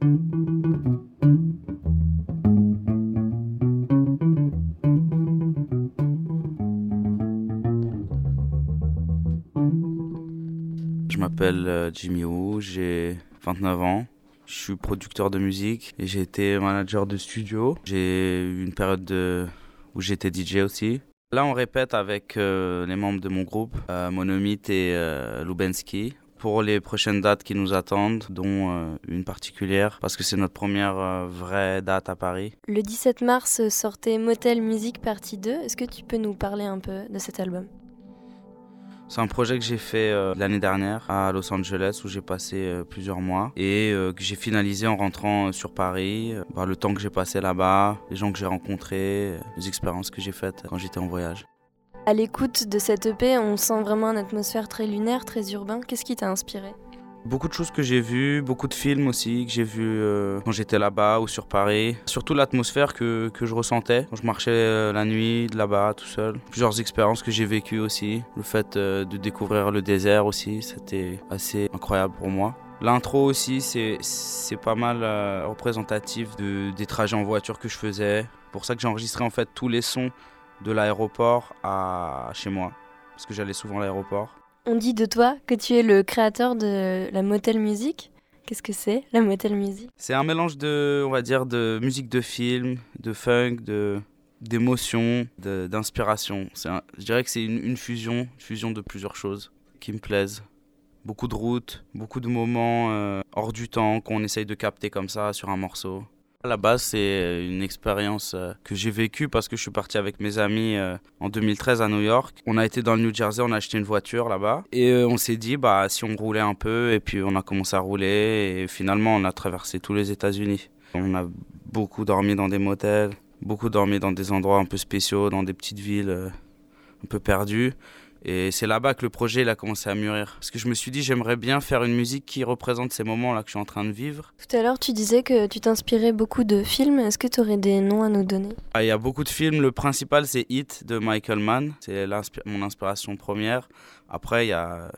Je m'appelle euh, Jimmy Wu, j'ai 29 ans. Je suis producteur de musique et j'ai été manager de studio. J'ai eu une période de... où j'étais DJ aussi. Là, on répète avec euh, les membres de mon groupe, euh, Monomyth et Lubensky, pour les prochaines dates qui nous attendent, dont euh, une particulière, parce que c'est notre première euh, vraie date à Paris. Le 17 mars sortait Motel Music Partie 2. Est-ce que tu peux nous parler un peu de cet album? C'est un projet que j'ai fait euh, l'année dernière à Los Angeles où j'ai passé euh, plusieurs mois et euh, que j'ai finalisé en rentrant euh, sur Paris. Euh, par le temps que j'ai passé là-bas, les gens que j'ai rencontrés, euh, les expériences que j'ai faites quand j'étais en voyage. À l'écoute de cette EP, on sent vraiment une atmosphère très lunaire, très urbain. Qu'est-ce qui t'a inspiré? Beaucoup de choses que j'ai vues, beaucoup de films aussi que j'ai vus euh, quand j'étais là-bas ou sur Paris. Surtout l'atmosphère que, que je ressentais quand je marchais euh, la nuit de là-bas tout seul. Plusieurs expériences que j'ai vécues aussi. Le fait euh, de découvrir le désert aussi, c'était assez incroyable pour moi. L'intro aussi, c'est pas mal représentatif de, des trajets en voiture que je faisais. Pour ça que j'ai enregistré en fait tous les sons de l'aéroport à chez moi. Parce que j'allais souvent à l'aéroport. On dit de toi que tu es le créateur de la Motel Music. Qu'est-ce que c'est, la Motel Music? C'est un mélange de, on va dire, de musique de film, de funk, de d'émotion, d'inspiration. Je dirais que c'est une, une fusion, une fusion de plusieurs choses qui me plaisent. Beaucoup de routes, beaucoup de moments euh, hors du temps qu'on essaye de capter comme ça sur un morceau. À la base, c'est une expérience euh, que j'ai vécue parce que je suis parti avec mes amis euh, en 2013 à New York. On a été dans le New Jersey, on a acheté une voiture là-bas et euh, on s'est dit bah si on roulait un peu et puis on a commencé à rouler et finalement on a traversé tous les États-Unis. On a beaucoup dormi dans des motels, beaucoup dormi dans des endroits un peu spéciaux, dans des petites villes euh, un peu perdues. Et c'est là-bas que le projet il a commencé à mûrir. Parce que je me suis dit, j'aimerais bien faire une musique qui représente ces moments-là que je suis en train de vivre. Tout à l'heure, tu disais que tu t'inspirais beaucoup de films. Est-ce que tu aurais des noms à nous donner? Ah, Il y a beaucoup de films. Le principal, c'est Hit de Michael Mann. C'est mon inspiration première. Après, il y a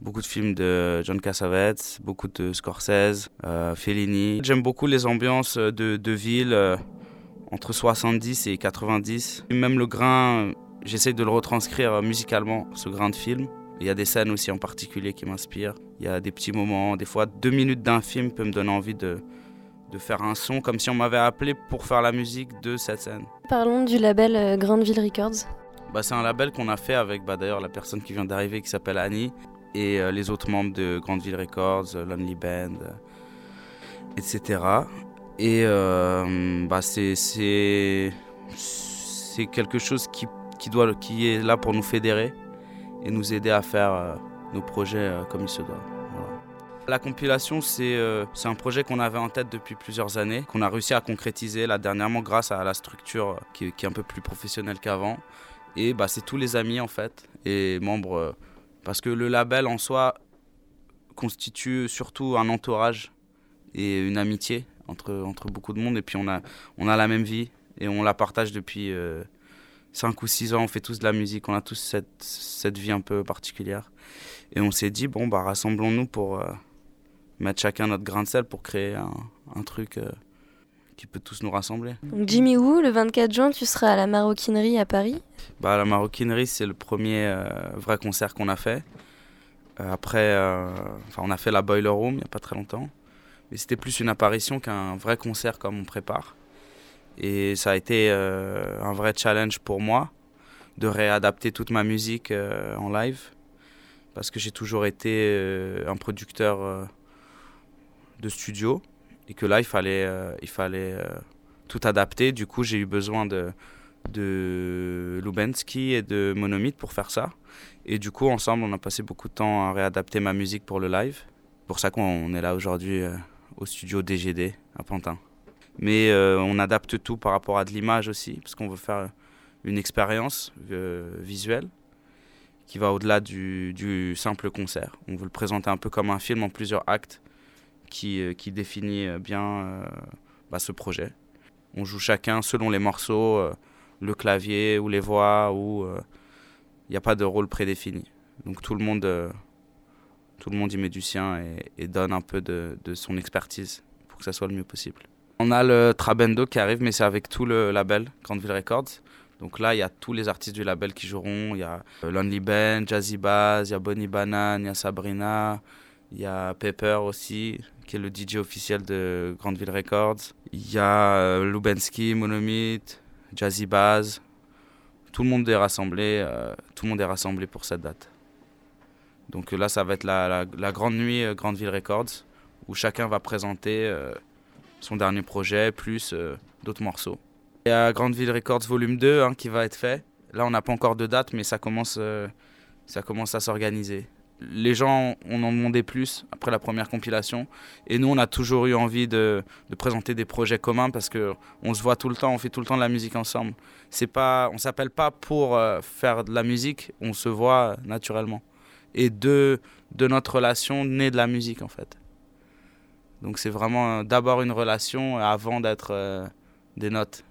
beaucoup de films de John Cassavetes, beaucoup de Scorsese, euh, Fellini. J'aime beaucoup les ambiances de, de ville euh, entre 70 et 90. Et même le grain, j'essaie de le retranscrire euh, musicalement, ce grain de film. Il y a des scènes aussi en particulier qui m'inspirent. Il y a des petits moments, des fois deux minutes d'un film peut me donner envie de, de faire un son comme si on m'avait appelé pour faire la musique de cette scène. Parlons du label euh, Grandville Records. Bah, c'est un label qu'on a fait avec bah, d'ailleurs la personne qui vient d'arriver qui s'appelle Annie et euh, les autres membres de Grandville Records, euh, Lonely Band, etc. Et bah, c'est, c'est, c'est quelque chose qui, qui, doit, qui est là pour nous fédérer et nous aider à faire euh, nos projets euh, comme il se doit. La compilation, c'est euh, un projet qu'on avait en tête depuis plusieurs années, qu'on a réussi à concrétiser là dernièrement grâce à la structure euh, qui, est un peu plus professionnelle qu'avant. Et bah, c'est tous les amis en fait et membres. parce que le label en soi constitue surtout un entourage et une amitié entre, entre beaucoup de monde. Et puis on a, on a la même vie et on la partage depuis 5 ou 6 ans. On fait tous de la musique, on a tous cette, cette vie un peu particulière. Et on s'est dit, bon, bah, rassemblons-nous pour euh, mettre chacun notre grain de sel pour créer un, un truc euh, qui peut tous nous rassembler. Donc Jimmy Woo, le 24 juin, tu seras à la Maroquinerie à Paris. Bah, la maroquinerie, c'est le premier euh, vrai concert qu'on a fait. Après, enfin, on a fait la Boiler Room il n'y a pas très longtemps. Mais c'était plus une apparition qu'un vrai concert comme on prépare. Et ça a été euh, un vrai challenge pour moi de réadapter toute ma musique euh, en live. Parce que j'ai toujours été euh, un producteur de studio. Et que là, il fallait, il fallait tout adapter. Du coup, j'ai eu besoin de, de Lubensky et de Monomyth pour faire ça. Et du coup, ensemble, on a passé beaucoup de temps à réadapter ma musique pour le live. C'est pour ça qu'on est là aujourd'hui au studio DGD à Pantin. Mais euh, on adapte tout par rapport à de l'image aussi, parce qu'on veut faire une expérience euh, visuelle qui va au-delà du, simple concert. On veut le présenter un peu comme un film en plusieurs actes qui, euh, définit bien bah, ce projet. On joue chacun selon les morceaux, le clavier ou les voix, ou il n'y a pas de rôle prédéfini. Donc tout le monde, tout le monde y met du sien et, et donne un peu de, de son expertise pour que ça soit le mieux possible. On a le Trabendo qui arrive, mais c'est avec tout le label Grandville Records. Donc là, il y a tous les artistes du label qui joueront. Il y a euh, Lonely Ben, Jazzy Bass, il y a Bonnie Banane, il y a Sabrina, il y a Pepper aussi, qui est le DJ officiel de Grandville Records. Il y a euh, Lubensky, Monomyth, Jazzy Bass. Tout le monde est rassemblé, euh, tout le monde est rassemblé pour cette date. Donc là, ça va être la, la, grande nuit Grandville Records, où chacun va présenter son dernier projet, plus d'autres morceaux. Il y a Grandville Records Volume 2 hein, qui va être fait. Là, on n'a pas encore de date, mais ça commence, euh, ça commence à s'organiser. Les gens, on en demandait plus après la première compilation. Et nous, on a toujours eu envie de, de présenter des projets communs parce qu'on se voit tout le temps, on fait tout le temps de la musique ensemble. C'est pas, on s'appelle pas pour euh, faire de la musique, on se voit naturellement. Et de, de notre relation naît de la musique, en fait. Donc c'est vraiment euh, d'abord une relation avant d'être des notes.